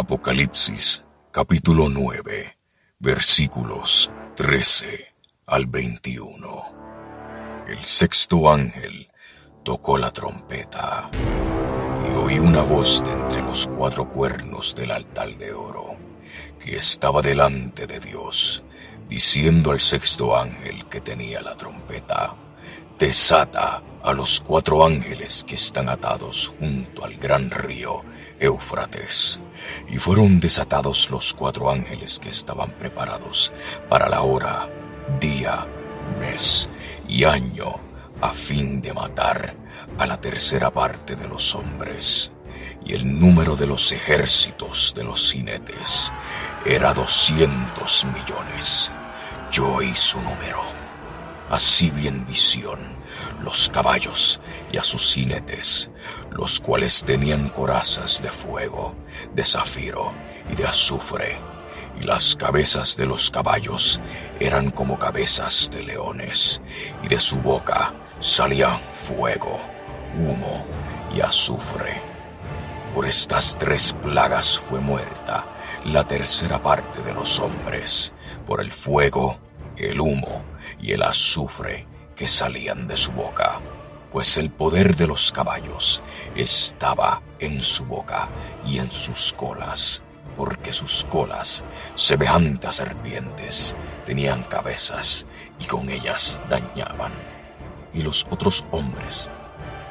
Apocalipsis capítulo 9 versículos 13 al 21. El sexto ángel tocó la trompeta y oí una voz de entre los cuatro cuernos del altar de oro que estaba delante de Dios, diciendo al sexto ángel que tenía la trompeta, desata a los cuatro ángeles que están atados junto al gran río Éufrates. Y fueron desatados los cuatro ángeles que estaban preparados para la hora, día, mes y año, a fin de matar a la tercera parte de los hombres. Y el número de los ejércitos de los cinetes era doscientos millones. Yo oí su número. Así vi visión los caballos y a sus cinetes, los cuales tenían corazas de fuego, de zafiro y de azufre, y las cabezas de los caballos eran como cabezas de leones, y de su boca salía fuego, humo y azufre. Por estas tres plagas fue muerta la tercera parte de los hombres, por el fuego, el humo y el azufre que salían de su boca, pues el poder de los caballos estaba en su boca y en sus colas, porque sus colas, semejantes a serpientes, tenían cabezas y con ellas dañaban. Y los otros hombres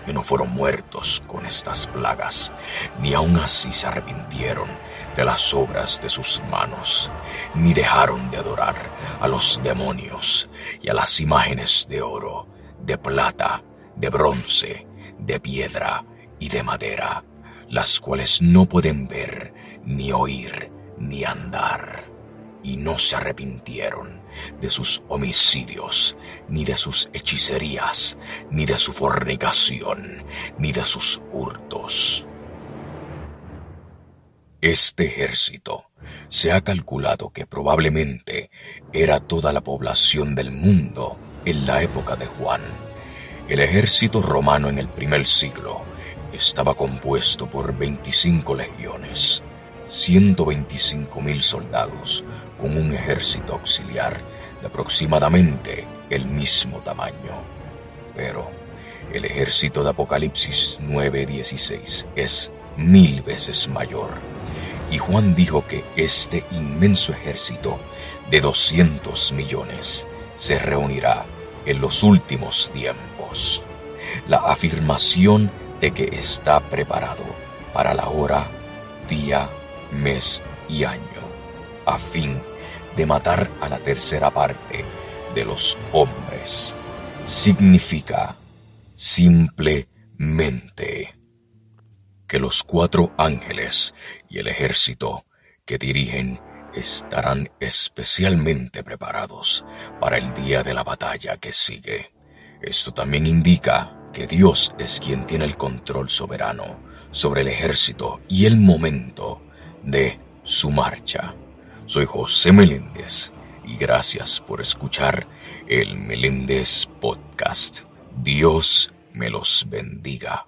que no fueron muertos con estas plagas, ni aun así se arrepintieron de las obras de sus manos, ni dejaron de adorar a los demonios y a las imágenes de oro, de plata, de bronce, de piedra y de madera, las cuales no pueden ver, ni oír, ni andar y no se arrepintieron de sus homicidios, ni de sus hechicerías, ni de su fornicación, ni de sus hurtos. Este ejército se ha calculado que probablemente era toda la población del mundo en la época de Juan. El ejército romano en el primer siglo estaba compuesto por 25 legiones, 125 mil soldados, con un ejército auxiliar de aproximadamente el mismo tamaño. Pero el ejército de Apocalipsis 9:16 es mil veces mayor. Y Juan dijo que este inmenso ejército de 200 millones se reunirá en los últimos tiempos. La afirmación de que está preparado para la hora, día, mes y año a fin de matar a la tercera parte de los hombres. Significa simplemente que los cuatro ángeles y el ejército que dirigen estarán especialmente preparados para el día de la batalla que sigue. Esto también indica que Dios es quien tiene el control soberano sobre el ejército y el momento de su marcha. Soy José Meléndez y gracias por escuchar el Meléndez Podcast. Dios me los bendiga.